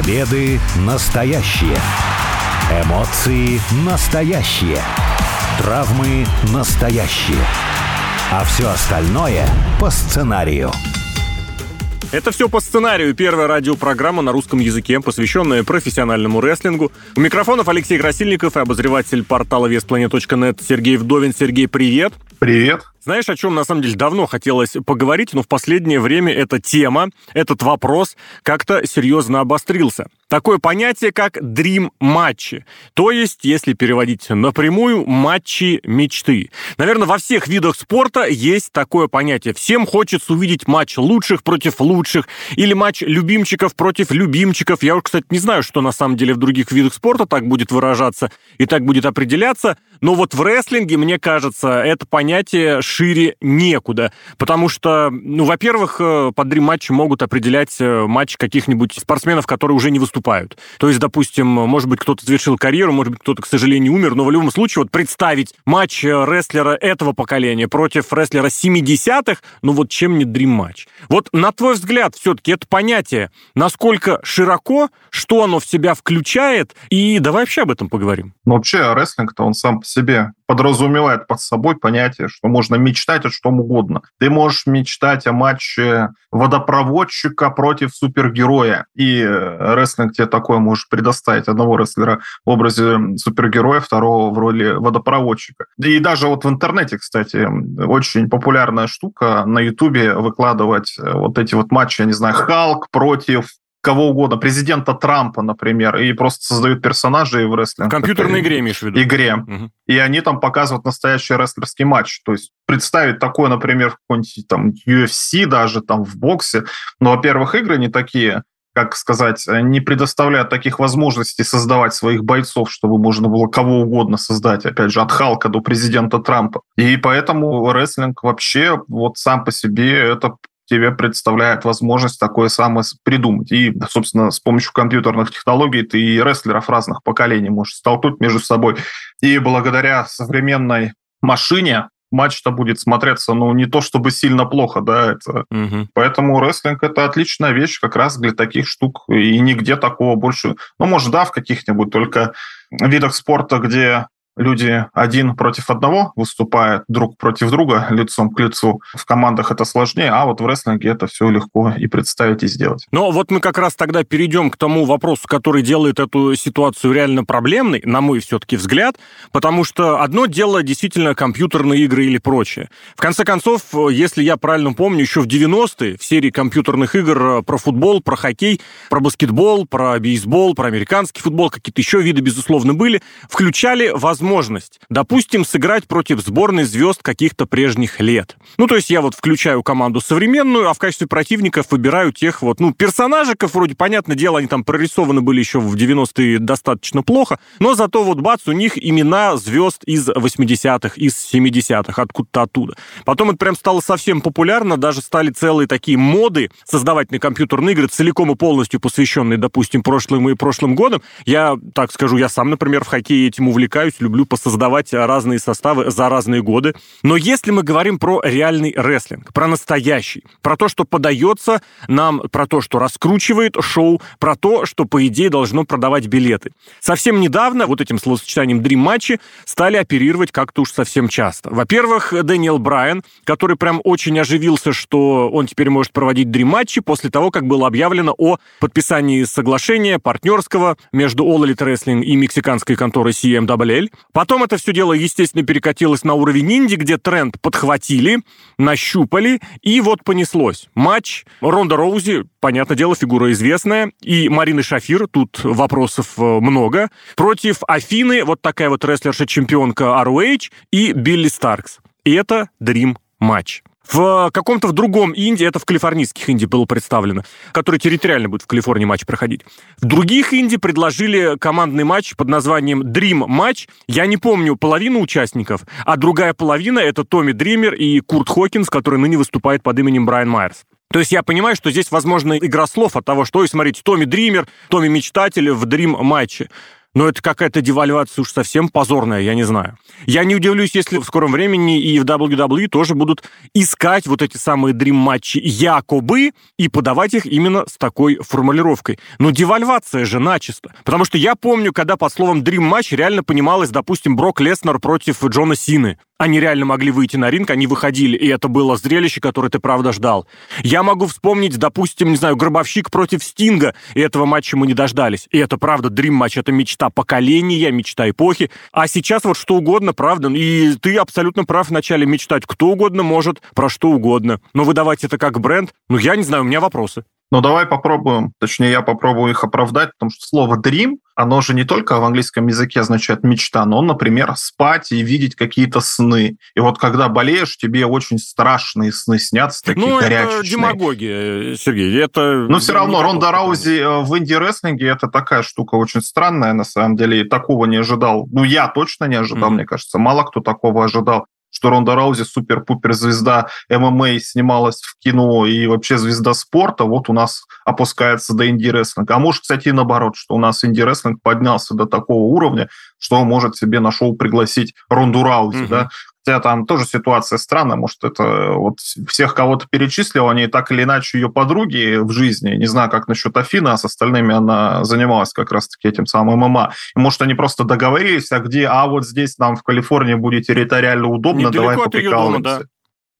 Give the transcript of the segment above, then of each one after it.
Победы настоящие. Эмоции настоящие. Травмы настоящие. А все остальное по сценарию. Это все по сценарию. Первая радиопрограмма на русском языке, посвященная профессиональному рестлингу. У микрофонов Алексей Красильников и обозреватель портала веспланет.нет Сергей Вдовин. Сергей, привет. Привет. Знаешь, о чем на самом деле давно хотелось поговорить, но в последнее время эта тема, этот вопрос как-то серьезно обострился. Такое понятие, как дрим-матчи. То есть, если переводить напрямую, матчи мечты. Наверное, во всех видах спорта есть такое понятие. Всем хочется увидеть матч лучших против лучших или матч любимчиков против любимчиков. Я уж, кстати, не знаю, что на самом деле в других видах спорта так будет выражаться и так будет определяться. Но вот в рестлинге, мне кажется, это понятие шире некуда. Потому что, ну, во-первых, э, под дрим-матчи могут определять э, матч каких-нибудь спортсменов, которые уже не выступают. То есть, допустим, может быть, кто-то завершил карьеру, может быть, кто-то, к сожалению, умер, но в любом случае вот представить матч э, рестлера этого поколения против рестлера 70-х, ну вот чем не дрим-матч. Вот на твой взгляд, все-таки это понятие, насколько широко, что оно в себя включает, и давай вообще об этом поговорим. Ну, вообще, рестлинг-то он сам по себе подразумевает под собой понятие, что можно мечтать о чем угодно. Ты можешь мечтать о матче водопроводчика против супергероя, и э, рестлинг тебе такое может предоставить. Одного рестлера в образе супергероя, второго в роли водопроводчика. И даже вот в интернете, кстати, очень популярная штука на Ютубе выкладывать э, вот эти вот матчи, я не знаю, Халк против кого угодно, президента Трампа, например, и просто создают персонажей в рестлинге. В компьютерной игре, имеешь в виду? Игре. Угу. И они там показывают настоящий рестлерский матч. То есть представить такое, например, в какой-нибудь там UFC даже, там в боксе. Но, во-первых, игры не такие, как сказать, не предоставляют таких возможностей создавать своих бойцов, чтобы можно было кого угодно создать, опять же, от Халка до президента Трампа. И поэтому рестлинг вообще вот сам по себе это тебе представляет возможность такое самое придумать. И, собственно, с помощью компьютерных технологий ты и рестлеров разных поколений можешь столкнуть между собой. И благодаря современной машине матч-то будет смотреться, ну, не то чтобы сильно плохо, да, это... Угу. Поэтому рестлинг — это отличная вещь как раз для таких штук, и нигде такого больше... Ну, может, да, в каких-нибудь только видах спорта, где люди один против одного выступают друг против друга, лицом к лицу. В командах это сложнее, а вот в рестлинге это все легко и представить, и сделать. Но вот мы как раз тогда перейдем к тому вопросу, который делает эту ситуацию реально проблемной, на мой все-таки взгляд, потому что одно дело действительно компьютерные игры или прочее. В конце концов, если я правильно помню, еще в 90-е в серии компьютерных игр про футбол, про хоккей, про баскетбол, про бейсбол, про американский футбол, какие-то еще виды, безусловно, были, включали возможность возможность, допустим, сыграть против сборной звезд каких-то прежних лет. Ну, то есть я вот включаю команду современную, а в качестве противников выбираю тех вот, ну, персонажиков, вроде, понятное дело, они там прорисованы были еще в 90-е достаточно плохо, но зато вот бац, у них имена звезд из 80-х, из 70-х, откуда-то оттуда. Потом это прям стало совсем популярно, даже стали целые такие моды создавать на компьютерные игры, целиком и полностью посвященные, допустим, прошлым и прошлым годам. Я, так скажу, я сам, например, в хоккее этим увлекаюсь, люблю люблю посоздавать разные составы за разные годы. Но если мы говорим про реальный рестлинг, про настоящий, про то, что подается нам, про то, что раскручивает шоу, про то, что, по идее, должно продавать билеты. Совсем недавно вот этим словосочетанием Dream матчи стали оперировать как-то уж совсем часто. Во-первых, Дэниел Брайан, который прям очень оживился, что он теперь может проводить Dream матчи после того, как было объявлено о подписании соглашения партнерского между All Elite Wrestling и мексиканской конторой CMWL. Потом это все дело, естественно, перекатилось на уровень Инди, где тренд подхватили, нащупали, и вот понеслось. Матч Ронда Роузи, понятное дело, фигура известная, и Марины Шафир, тут вопросов э, много, против Афины, вот такая вот рестлерша-чемпионка ROH, и Билли Старкс. И это Dream матч. В каком-то в другом Инди, это в калифорнийских Инди было представлено, который территориально будет в Калифорнии матч проходить. В других Инди предложили командный матч под названием Dream матч. Я не помню половину участников, а другая половина это Томми Дример и Курт Хокинс, который ныне выступает под именем Брайан Майерс. То есть я понимаю, что здесь, возможно, игра слов от того, что, ой, смотрите, Томми Дример, Томми Мечтатель в Дрим матче. Но это какая-то девальвация уж совсем позорная, я не знаю. Я не удивлюсь, если в скором времени и в WWE тоже будут искать вот эти самые дрим-матчи якобы и подавать их именно с такой формулировкой. Но девальвация же начисто. Потому что я помню, когда под словом дрим-матч реально понималось, допустим, Брок Леснер против Джона Сины. Они реально могли выйти на ринг, они выходили, и это было зрелище, которое ты правда ждал. Я могу вспомнить, допустим, не знаю, Гробовщик против Стинга, и этого матча мы не дождались. И это правда, дрим матч это мечта поколения, мечта эпохи. А сейчас вот что угодно, правда, и ты абсолютно прав вначале мечтать. Кто угодно может про что угодно. Но выдавать это как бренд, ну я не знаю, у меня вопросы. Ну, давай попробуем, точнее, я попробую их оправдать, потому что слово «dream», оно же не только в английском языке означает «мечта», но, например, спать и видеть какие-то сны. И вот когда болеешь, тебе очень страшные сны снятся, такие ну, горячие. это демагогия, Сергей, это... Но все равно Ронда Раузи э, в инди-рестлинге это такая штука очень странная, на самом деле, и такого не ожидал. Ну, я точно не ожидал, mm-hmm. мне кажется, мало кто такого ожидал что Ронда Раузи супер-пупер звезда ММА снималась в кино и вообще звезда спорта, вот у нас опускается до инди-рестлинга. А может, кстати, и наоборот, что у нас инди-рестлинг поднялся до такого уровня, что может себе на шоу пригласить Ронду Раузи, угу. да, Хотя там тоже ситуация странная, может, это вот всех кого-то перечислил, они так или иначе ее подруги в жизни, не знаю, как насчет Афины, а с остальными она занималась как раз-таки этим самым ММА. И, может, они просто договорились, а где, а вот здесь нам в Калифорнии будет территориально удобно, Недалеко давай поприкалываемся. да.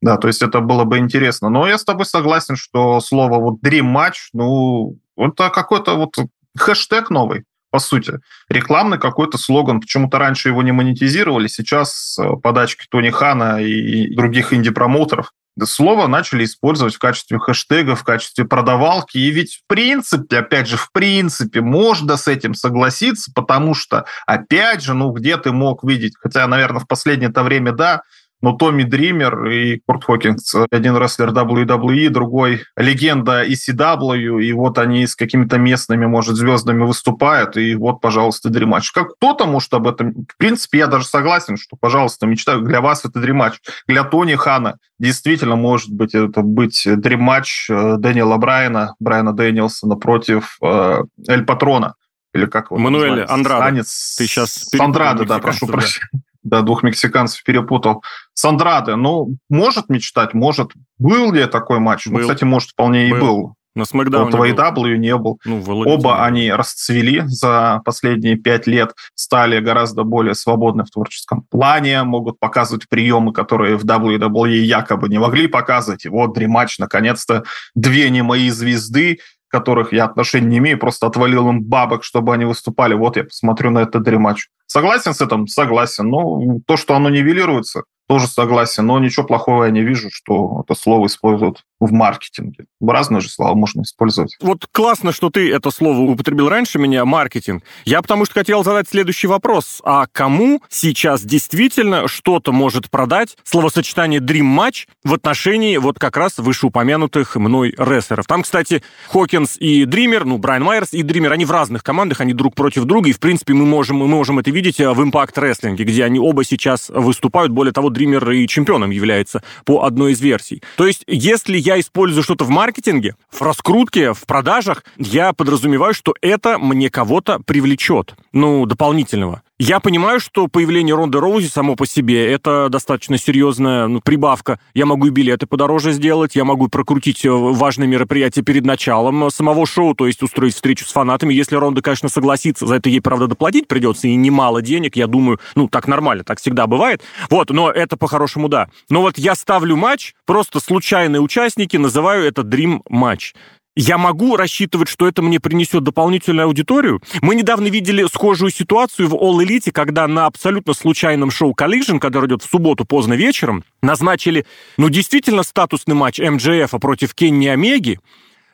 Да, то есть это было бы интересно. Но я с тобой согласен, что слово вот Dream Match, ну, это какой-то вот хэштег новый по сути. Рекламный какой-то слоган. Почему-то раньше его не монетизировали, сейчас э, подачки Тони Хана и других инди-промоутеров слово начали использовать в качестве хэштега, в качестве продавалки. И ведь в принципе, опять же, в принципе, можно с этим согласиться, потому что, опять же, ну, где ты мог видеть, хотя, наверное, в последнее-то время, да, но Томми Дример и Курт Хокинс, один рестлер WWE, другой легенда ECW, и вот они с какими-то местными, может, звездами выступают, и вот, пожалуйста, дримач. Как кто-то может об этом... В принципе, я даже согласен, что, пожалуйста, мечтаю, для вас это дримач. Для Тони Хана действительно может быть это быть дримач э, Дэниела Брайана, Брайана Дэниелсона против э, Эль Патрона или как его Мануэль Андрада. Танец. Ты сейчас Андрада, да, прошу прощения да, двух мексиканцев перепутал. С Андраде, ну, может мечтать, может. Был ли такой матч? Ну, был. Ну, кстати, может, вполне был. и был. На Смакдауне вот в AEW не был. Ну, Оба они расцвели за последние пять лет, стали гораздо более свободны в творческом плане, могут показывать приемы, которые в WWE якобы не могли показывать. И вот дремач, наконец-то, две не мои звезды, которых я отношения не имею, просто отвалил им бабок, чтобы они выступали. Вот я посмотрю на этот рематч. Согласен с этим? Согласен. Но то, что оно нивелируется, тоже согласен. Но ничего плохого я не вижу, что это слово используют в маркетинге. Разные же слова можно использовать. Вот классно, что ты это слово употребил раньше меня, маркетинг. Я потому что хотел задать следующий вопрос. А кому сейчас действительно что-то может продать словосочетание Dream Match в отношении вот как раз вышеупомянутых мной рестлеров? Там, кстати, Хокинс и Дример, ну, Брайан Майерс и Дример, они в разных командах, они друг против друга, и, в принципе, мы можем, мы можем это видеть в Impact Wrestling, где они оба сейчас выступают. Более того, Дример и чемпионом является по одной из версий. То есть, если я использую что-то в маркетинге, в раскрутке, в продажах, я подразумеваю, что это мне кого-то привлечет, ну, дополнительного. Я понимаю, что появление Ронды Роузи само по себе это достаточно серьезная ну, прибавка. Я могу и билеты подороже сделать, я могу прокрутить э, важные мероприятия перед началом самого шоу, то есть устроить встречу с фанатами. Если Ронда, конечно, согласится, за это ей, правда, доплатить придется, и немало денег, я думаю, ну, так нормально, так всегда бывает. Вот, но это по-хорошему да. Но вот я ставлю матч, просто случайные участники, называю это Dream матч я могу рассчитывать, что это мне принесет дополнительную аудиторию. Мы недавно видели схожую ситуацию в All Elite, когда на абсолютно случайном шоу Collision, который идет в субботу поздно вечером, назначили, ну, действительно статусный матч МJФ против Кенни Омеги,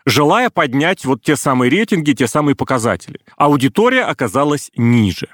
желая поднять вот те самые рейтинги, те самые показатели. Аудитория оказалась ниже.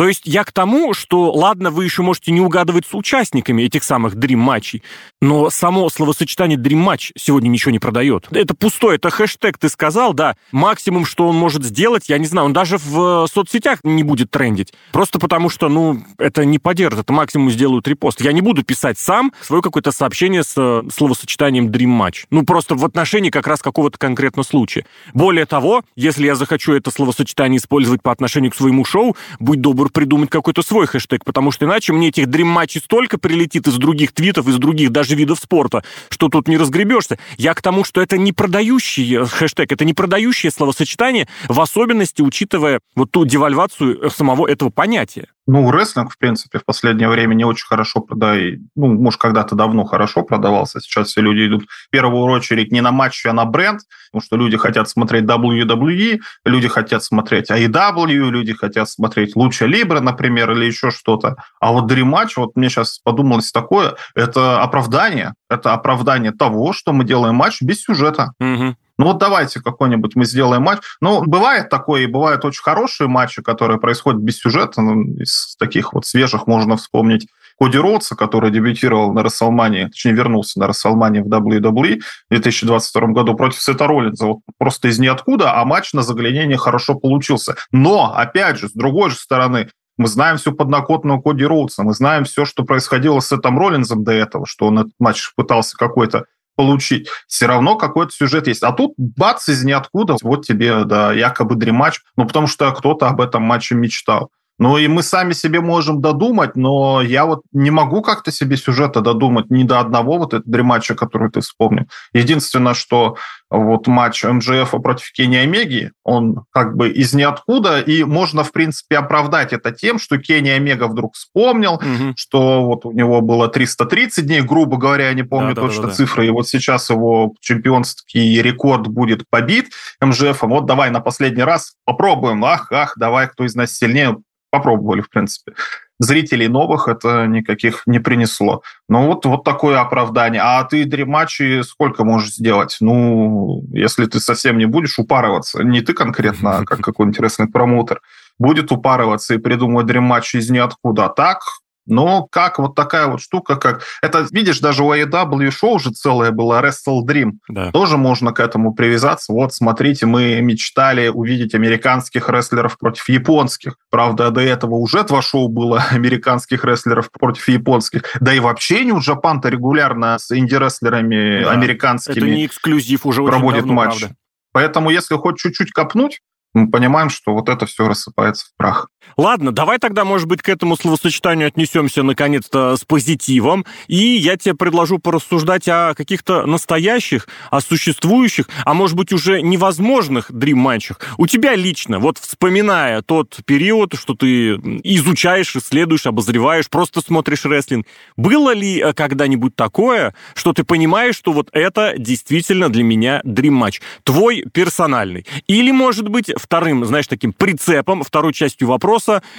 То есть я к тому, что, ладно, вы еще можете не угадывать с участниками этих самых дрим-матчей, но само словосочетание дрим-матч сегодня ничего не продает. Это пустой, это хэштег, ты сказал, да. Максимум, что он может сделать, я не знаю, он даже в соцсетях не будет трендить. Просто потому что, ну, это не поддержит, это максимум сделают репост. Я не буду писать сам свое какое-то сообщение с э, словосочетанием Dream Match. Ну, просто в отношении как раз какого-то конкретного случая. Более того, если я захочу это словосочетание использовать по отношению к своему шоу, будь добр придумать какой-то свой хэштег, потому что иначе мне этих Dream Матчей столько прилетит из других твитов, из других даже видов спорта, что тут не разгребешься. Я к тому, что это не продающий хэштег, это не продающее словосочетание, в особенности учитывая вот ту девальвацию самого этого понятия. Ну, рестлинг, в принципе, в последнее время не очень хорошо продает. Ну, может, когда-то давно хорошо продавался. Сейчас все люди идут в первую очередь не на матчи, а на бренд, потому что люди хотят смотреть WWE, люди хотят смотреть AEW, люди хотят смотреть Луча Либра, например, или еще что-то. А вот Match, вот мне сейчас подумалось такое, это оправдание. Это оправдание того, что мы делаем матч без сюжета. Угу. Ну вот давайте какой-нибудь мы сделаем матч. Ну, бывает такое, и бывают очень хорошие матчи, которые происходят без сюжета. Ну, из таких вот свежих можно вспомнить Коди Роудса, который дебютировал на Расселмане, точнее, вернулся на Расселмане в WWE в 2022 году против Сета Роллинза. Вот просто из ниоткуда, а матч на заглянение хорошо получился. Но, опять же, с другой же стороны, мы знаем всю подноготную Коди Роудса, мы знаем все, что происходило с Сетом Роллинзом до этого, что он этот матч пытался какой-то получить. Все равно какой-то сюжет есть. А тут бац из ниоткуда, вот тебе, да, якобы дрематч, ну, потому что кто-то об этом матче мечтал. Ну и мы сами себе можем додумать, но я вот не могу как-то себе сюжета додумать ни до одного вот этого дрематча, который ты вспомнил. Единственное, что вот матч МЖФ против Кенни Омеги, он как бы из ниоткуда, и можно, в принципе, оправдать это тем, что Кенни Омега вдруг вспомнил, угу. что вот у него было 330 дней, грубо говоря, я не помню да, точно да, да, цифры, и вот сейчас его чемпионский рекорд будет побит МЖФ. Вот давай на последний раз попробуем, ах, ах, давай, кто из нас сильнее, попробовали, в принципе. Зрителей новых это никаких не принесло. Ну вот, вот такое оправдание. А ты дрематчи сколько можешь сделать? Ну, если ты совсем не будешь упарываться, не ты конкретно, а как какой-нибудь интересный промоутер, будет упарываться и придумывать дрематчи из ниоткуда. А так, но как вот такая вот штука, как... Это, видишь, даже у AEW шоу уже целое было, Wrestle Dream. Да. Тоже можно к этому привязаться. Вот, смотрите, мы мечтали увидеть американских рестлеров против японских. Правда, до этого уже два шоу было американских рестлеров против японских. Да и вообще New Japan-то регулярно с инди-рестлерами да. американскими Это не эксклюзив уже проводит давно, матч. Правда. Поэтому, если хоть чуть-чуть копнуть, мы понимаем, что вот это все рассыпается в прах. Ладно, давай тогда, может быть, к этому словосочетанию отнесемся наконец-то с позитивом, и я тебе предложу порассуждать о каких-то настоящих, о существующих, а может быть уже невозможных дрим-матчах. У тебя лично, вот вспоминая тот период, что ты изучаешь, исследуешь, обозреваешь, просто смотришь рестлинг, было ли э, когда-нибудь такое, что ты понимаешь, что вот это действительно для меня дрим-матч, твой персональный? Или, может быть, вторым, знаешь, таким прицепом, второй частью вопроса,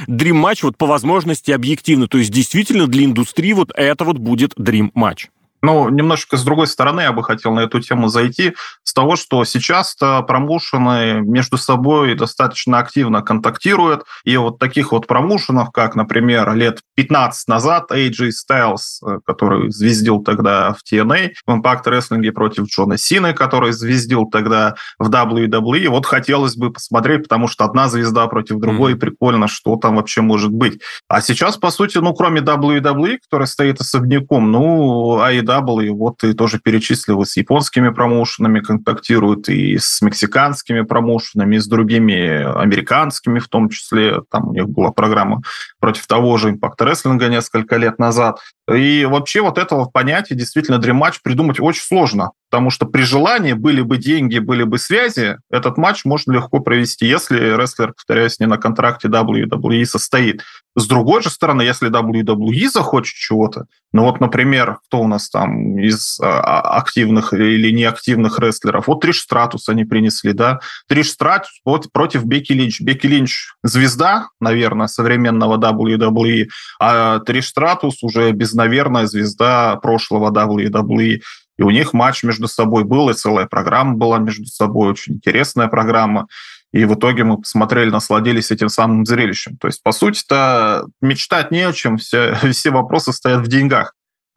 Dream Match вот по возможности объективно. То есть действительно для индустрии вот это вот будет Match. Ну, немножечко с другой стороны я бы хотел на эту тему зайти, с того, что сейчас-то промоушены между собой достаточно активно контактируют, и вот таких вот промоушенов, как, например, лет 15 назад AJ Styles, э, который звездил тогда в TNA, в Impact Wrestling против Джона Сины, который звездил тогда в WWE, вот хотелось бы посмотреть, потому что одна звезда против другой, mm-hmm. прикольно, что там вообще может быть. А сейчас, по сути, ну, кроме WWE, которая стоит особняком, ну, AEW AEW, вот ты тоже перечислил, с японскими промоушенами контактируют, и с мексиканскими промоушенами, и с другими американскими в том числе. Там у них была программа против того же Impact Wrestling несколько лет назад. И вообще вот этого понятия действительно Dream Match придумать очень сложно, потому что при желании были бы деньги, были бы связи, этот матч можно легко провести, если рестлер, повторяюсь, не на контракте WWE состоит. С другой же стороны, если WWE захочет чего-то, ну вот, например, кто у нас там из а, а активных или неактивных рестлеров, вот Триш Стратус они принесли, да, Триш Стратус вот против Бекки Линч. Бекки Линч звезда, наверное, современного WWE, а Триш Стратус уже безнаверная звезда прошлого WWE. И у них матч между собой был, и целая программа была между собой, очень интересная программа. и в итоге мы посмотрели, насладились этим самым зрелищем. То есть, по сути-то, мечтать не о чем, все, все вопросы стоят в деньгах.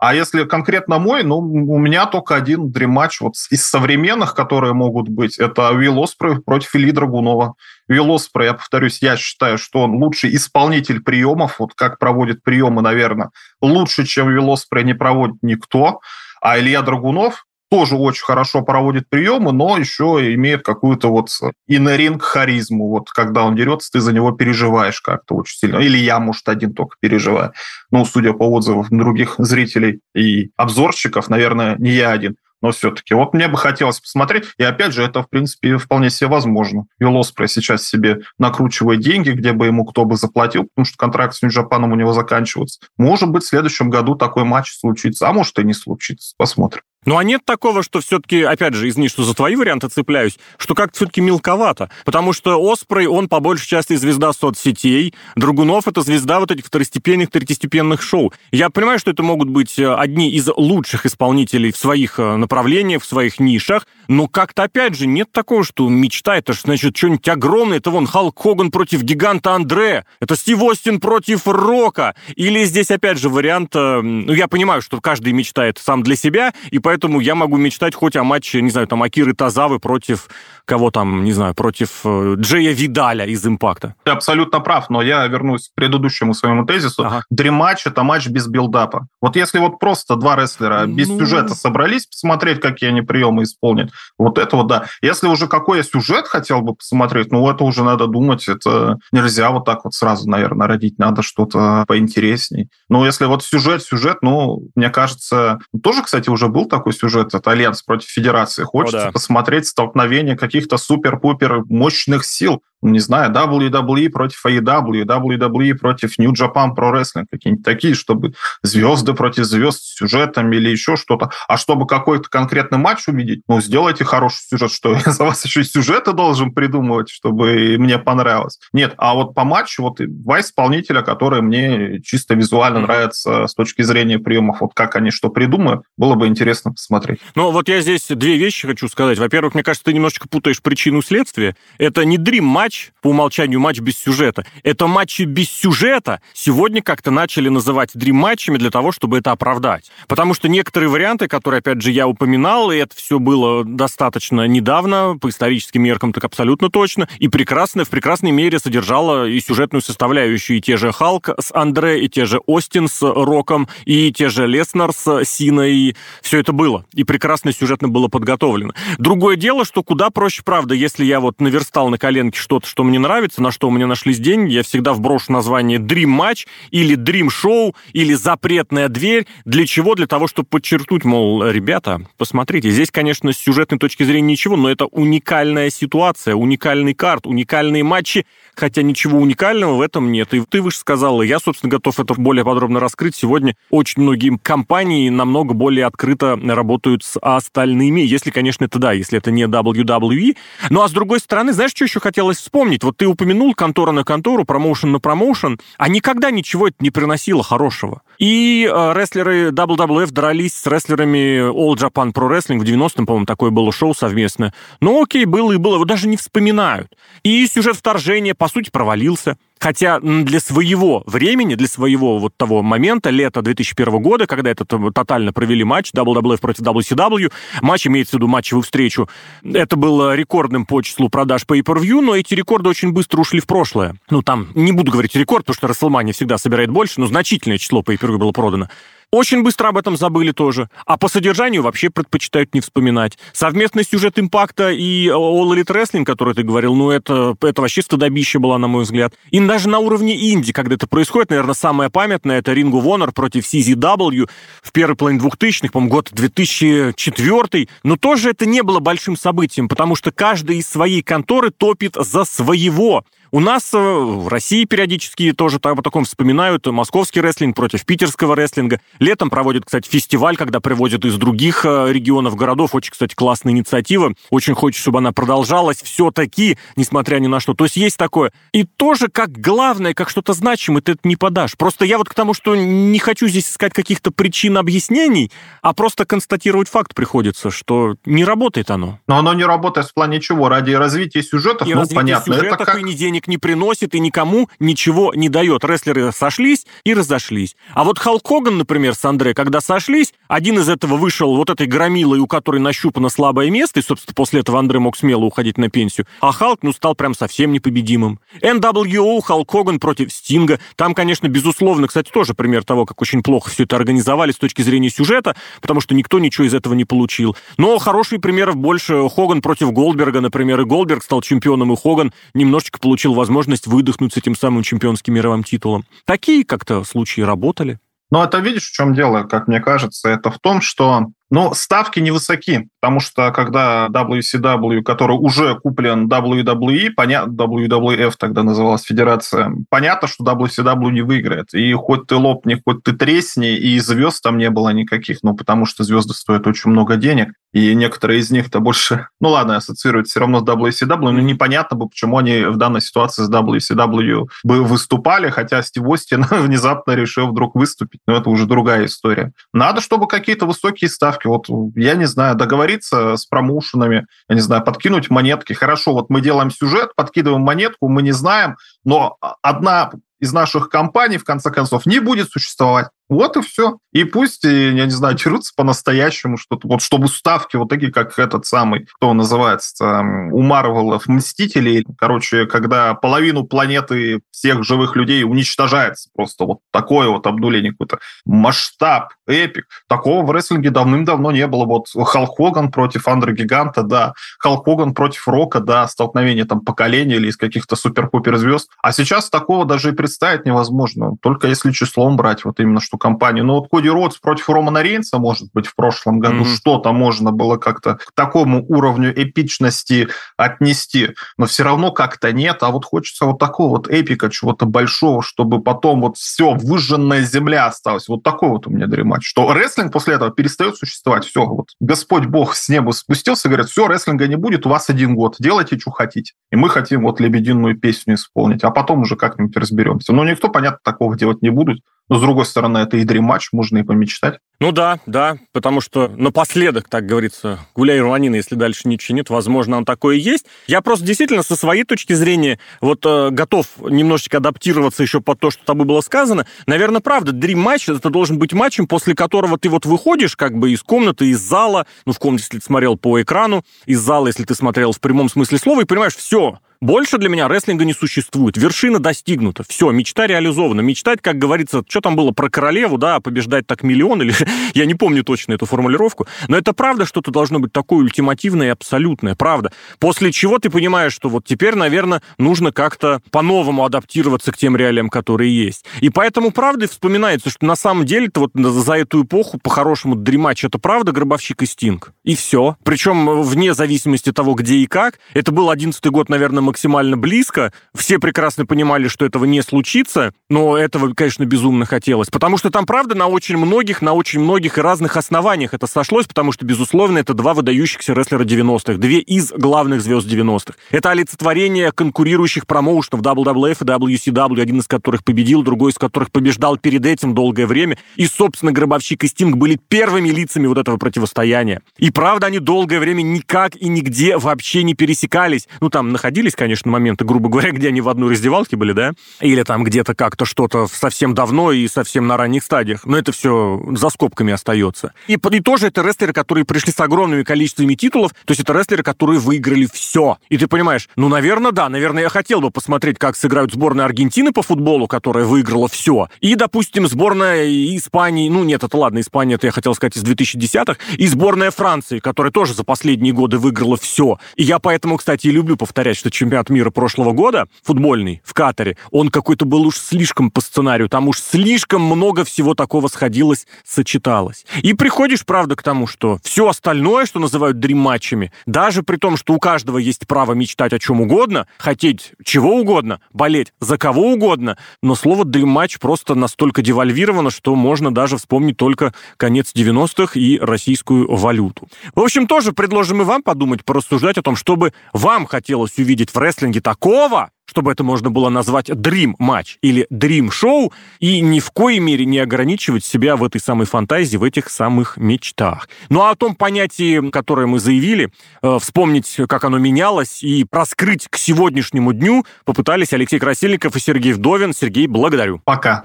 А если конкретно мой, ну, у меня только один дрематч вот из современных, которые могут быть, это Уилл Оспрей против Ильи Драгунова. Уилл Оспрей, я повторюсь, я считаю, что он лучший исполнитель приемов, вот как проводит приемы, наверное, лучше, чем Уилл Оспрей не проводит никто. А Илья Драгунов, тоже очень хорошо проводит приемы, но еще имеет какую-то вот иноринг харизму. Вот когда он дерется, ты за него переживаешь как-то очень сильно. Или я, может, один только переживаю. Ну, судя по отзывам других зрителей и обзорщиков, наверное, не я один но все-таки. Вот мне бы хотелось посмотреть, и опять же, это, в принципе, вполне себе возможно. Вилл Оспрей сейчас себе накручивает деньги, где бы ему кто бы заплатил, потому что контракт с Нью-Джапаном у него заканчивается. Может быть, в следующем году такой матч случится, а может и не случится. Посмотрим. Ну а нет такого, что все-таки, опять же, извини, что за твои варианты цепляюсь, что как-то все-таки мелковато. Потому что Оспрей, он по большей части звезда соцсетей, Другунов — это звезда вот этих второстепенных, третьестепенных шоу. Я понимаю, что это могут быть э, одни из лучших исполнителей в своих э, направлениях, в своих нишах, но как-то, опять же, нет такого, что мечта — это, значит, что-нибудь огромное. Это вон Халк Хоган против гиганта Андре, это Стив Остин против Рока. Или здесь, опять же, вариант... Э, ну, я понимаю, что каждый мечтает сам для себя, и поэтому я могу мечтать хоть о матче, не знаю, там, Акиры Тазавы против кого там, не знаю, против э, Джея Видаля из «Импакта». Ты абсолютно прав, но я вернусь к предыдущему своему тезису. Ага. Дрим-матч — это матч без build-up а. Вот если вот просто два рестлера без ну... сюжета собрались посмотреть, какие они приемы исполнят, вот это вот да. Если уже какой я сюжет хотел бы посмотреть, ну это уже надо думать, это нельзя вот так вот сразу, наверное, родить, надо что-то поинтересней. Но если вот сюжет, сюжет, ну, мне кажется, тоже, кстати, уже был такой сюжет, это Альянс против Федерации. Хочется О, да. посмотреть столкновение каких-то супер-пупер мощных сил не знаю, WWE против AEW, WWE против New Japan Pro Wrestling, какие-нибудь такие, чтобы звезды против звезд с сюжетами или еще что-то. А чтобы какой-то конкретный матч увидеть, ну, сделайте хороший сюжет, что я за вас еще и сюжеты должен придумывать, чтобы мне понравилось. Нет, а вот по матчу вот два исполнителя, которые мне чисто визуально нравятся с точки зрения приемов, вот как они что придумают, было бы интересно посмотреть. Ну, вот я здесь две вещи хочу сказать. Во-первых, мне кажется, ты немножечко путаешь причину следствия. Это не дрим матч, матч, по умолчанию матч без сюжета. Это матчи без сюжета сегодня как-то начали называть дрим-матчами для того, чтобы это оправдать. Потому что некоторые варианты, которые, опять же, я упоминал, и это все было достаточно недавно, по историческим меркам так абсолютно точно, и прекрасно, в прекрасной мере содержало и сюжетную составляющую, и те же Халк с Андре, и те же Остин с Роком, и те же Леснер с Синой, все это было. И прекрасно сюжетно было подготовлено. Другое дело, что куда проще, правда, если я вот наверстал на коленке что-то что-то, что мне нравится, на что у меня нашлись деньги, я всегда вброшу название Dream Match или Dream Show или Запретная дверь. Для чего? Для того, чтобы подчеркнуть, мол, ребята, посмотрите, здесь, конечно, с сюжетной точки зрения ничего, но это уникальная ситуация, уникальный карт, уникальные матчи, хотя ничего уникального в этом нет. И ты выше сказала, я, собственно, готов это более подробно раскрыть. Сегодня очень многие компании намного более открыто работают с остальными, если, конечно, это да, если это не WWE. Ну, а с другой стороны, знаешь, что еще хотелось вспомнить. Вот ты упомянул контора на контору, промоушен на промоушен, а никогда ничего это не приносило хорошего. И э, рестлеры WWF дрались с рестлерами All Japan Pro Wrestling в 90-м, по-моему, такое было шоу совместное. Ну окей, было и было, его даже не вспоминают. И сюжет вторжения, по сути, провалился. Хотя для своего времени, для своего вот того момента, лета 2001 года, когда это тотально провели матч WWF против WCW, матч имеется в виду матчевую встречу, это было рекордным по числу продаж Pay-Per-View, но эти рекорды очень быстро ушли в прошлое. Ну, там, не буду говорить рекорд, потому что WrestleMania всегда собирает больше, но значительное число Pay-Per-View было продано. Очень быстро об этом забыли тоже. А по содержанию вообще предпочитают не вспоминать. Совместный сюжет импакта и All Elite Wrestling, который ты говорил, ну это, это вообще стыдобище было, на мой взгляд. И даже на уровне инди, когда это происходит, наверное, самое памятное, это Ring of Honor против CZW в первой половине 2000-х, по-моему, год 2004 но тоже это не было большим событием, потому что каждый из своей конторы топит за своего У нас э, в России периодически тоже по таком вспоминают московский рестлинг против питерского рестлинга. Летом проводят, кстати, фестиваль, когда привозят из других э, регионов, городов. Очень, кстати, классная инициатива. Очень хочется, чтобы она продолжалась все-таки, несмотря ни на что. То есть есть такое. И тоже как главное, как что-то значимое, ты это не подашь. Просто я вот к тому, что не хочу здесь искать каких-то причин объяснений, а просто констатировать факт приходится, что не работает оно. Но оно не работает в плане чего? Ради развития сюжетов? И ну, понятно. сюжетов это как... и ни денег не приносит, и никому ничего не дает. Рестлеры сошлись и разошлись. А вот Халк Хоган, например, с Андре, когда сошлись, один из этого вышел вот этой громилой, у которой нащупано слабое место, и, собственно, после этого Андре мог смело уходить на пенсию, а Халк, ну, стал прям совсем непобедимым. NWO, Халк Хоган против Стинга. Там, конечно, безусловно, кстати, тоже пример того, как очень плохо все это организовали с точки зрения сюжета, потому что никто ничего из этого не получил. Но хорошие примеров больше. Хоган против Голдберга, например, и Голдберг стал чемпионом, и Хоган немножечко получил возможность выдохнуть с этим самым чемпионским мировым титулом. Такие как-то случаи работали. Но это видишь, в чем дело, как мне кажется, это в том, что но ставки невысоки, потому что когда WCW, который уже куплен WWE, понятно, WWF тогда называлась федерация, понятно, что WCW не выиграет. И хоть ты лопни, хоть ты тресни, и звезд там не было никаких, ну, потому что звезды стоят очень много денег, и некоторые из них-то больше, ну ладно, ассоциируют все равно с WCW, но непонятно бы, почему они в данной ситуации с WCW бы выступали, хотя Стив Остин внезапно решил вдруг выступить, но это уже другая история. Надо, чтобы какие-то высокие ставки ставки. Вот, я не знаю, договориться с промоушенами, я не знаю, подкинуть монетки. Хорошо, вот мы делаем сюжет, подкидываем монетку, мы не знаем, но одна из наших компаний, в конце концов, не будет существовать. Вот и все. И пусть, я не знаю, дерутся по-настоящему, что-то, вот чтобы ставки вот такие, как этот самый, кто называется, у Марвелов Мстителей, короче, когда половину планеты всех живых людей уничтожается просто вот такое вот обнуление какой-то масштаб, эпик. Такого в рестлинге давным-давно не было. Вот Халк Хоган против Андре Гиганта, да. Халк Хоган против Рока, да, столкновение там поколения или из каких-то супер-пупер звезд. А сейчас такого даже и представить невозможно. Только если числом брать, вот именно что компанию. Но вот Коди Ротс против Романа Рейнса, может быть, в прошлом году mm-hmm. что-то можно было как-то к такому уровню эпичности отнести, но все равно как-то нет. А вот хочется вот такого вот эпика, чего-то большого, чтобы потом вот все, выжженная земля осталась. Вот такой вот у меня дремач. Что рестлинг после этого перестает существовать. Все, вот Господь Бог с неба спустился, говорит, все, рестлинга не будет, у вас один год, делайте, что хотите. И мы хотим вот лебединую песню исполнить, а потом уже как-нибудь разберемся. Но никто, понятно, такого делать не будет. Но, с другой стороны, это и дремач, можно и помечтать. Ну да, да, потому что напоследок, так говорится, гуляй рванина, если дальше ничего нет, возможно, он такое и есть. Я просто действительно со своей точки зрения вот э, готов немножечко адаптироваться еще под то, что тобой было сказано. Наверное, правда, дрим матч это должен быть матчем, после которого ты вот выходишь как бы из комнаты, из зала, ну, в комнате, если ты смотрел по экрану, из зала, если ты смотрел в прямом смысле слова, и понимаешь, все, больше для меня рестлинга не существует. Вершина достигнута. Все, мечта реализована. Мечтать, как говорится, что там было про королеву, да, побеждать так миллион, или я не помню точно эту формулировку, но это правда что-то должно быть такое ультимативное и абсолютное, правда. После чего ты понимаешь, что вот теперь, наверное, нужно как-то по-новому адаптироваться к тем реалиям, которые есть. И поэтому, правда, вспоминается, что на самом деле-то вот за эту эпоху, по-хорошему, дремач это правда Гробовщик и Стинг. И все. Причем вне зависимости того, где и как. Это был одиннадцатый год, наверное, максимально близко. Все прекрасно понимали, что этого не случится, но этого, конечно, безумно хотелось. Потому что там, правда, на очень многих, на очень многих и разных основаниях это сошлось, потому что, безусловно, это два выдающихся рестлера 90-х, две из главных звезд 90-х. Это олицетворение конкурирующих промоушенов WWF и WCW, один из которых победил, другой из которых побеждал перед этим долгое время. И, собственно, Гробовщик и Стинг были первыми лицами вот этого противостояния. И, правда, они долгое время никак и нигде вообще не пересекались. Ну, там находились, конечно, моменты, грубо говоря, где они в одной раздевалке были, да? Или там где-то как-то что-то совсем давно и совсем на ранних стадиях. Но это все за скобками остается. И, и тоже это рестлеры, которые пришли с огромными количествами титулов. То есть это рестлеры, которые выиграли все. И ты понимаешь, ну, наверное, да, наверное, я хотел бы посмотреть, как сыграют сборная Аргентины по футболу, которая выиграла все. И, допустим, сборная Испании, ну, нет, это ладно, Испания, это я хотел сказать, из 2010-х, и сборная Франции, которая тоже за последние годы выиграла все. И я поэтому, кстати, и люблю повторять, что чемпионат мира прошлого года, футбольный, в Катаре, он какой-то был уж слишком по сценарию, там уж слишком много всего такого сходилось, сочеталось. И приходишь, правда, к тому, что все остальное, что называют дрим-матчами, даже при том, что у каждого есть право мечтать о чем угодно, хотеть чего угодно, болеть за кого угодно, но слово дрим-матч просто настолько девальвировано, что можно даже вспомнить только конец 90-х и российскую валюту. В общем, тоже предложим и вам подумать, порассуждать о том, чтобы вам хотелось увидеть в рестлинге такого, чтобы это можно было назвать Dream матч или Dream шоу и ни в коей мере не ограничивать себя в этой самой фантазии, в этих самых мечтах. Ну а о том понятии, которое мы заявили, э, вспомнить, как оно менялось и раскрыть к сегодняшнему дню попытались Алексей Красильников и Сергей Вдовин. Сергей, благодарю. Пока.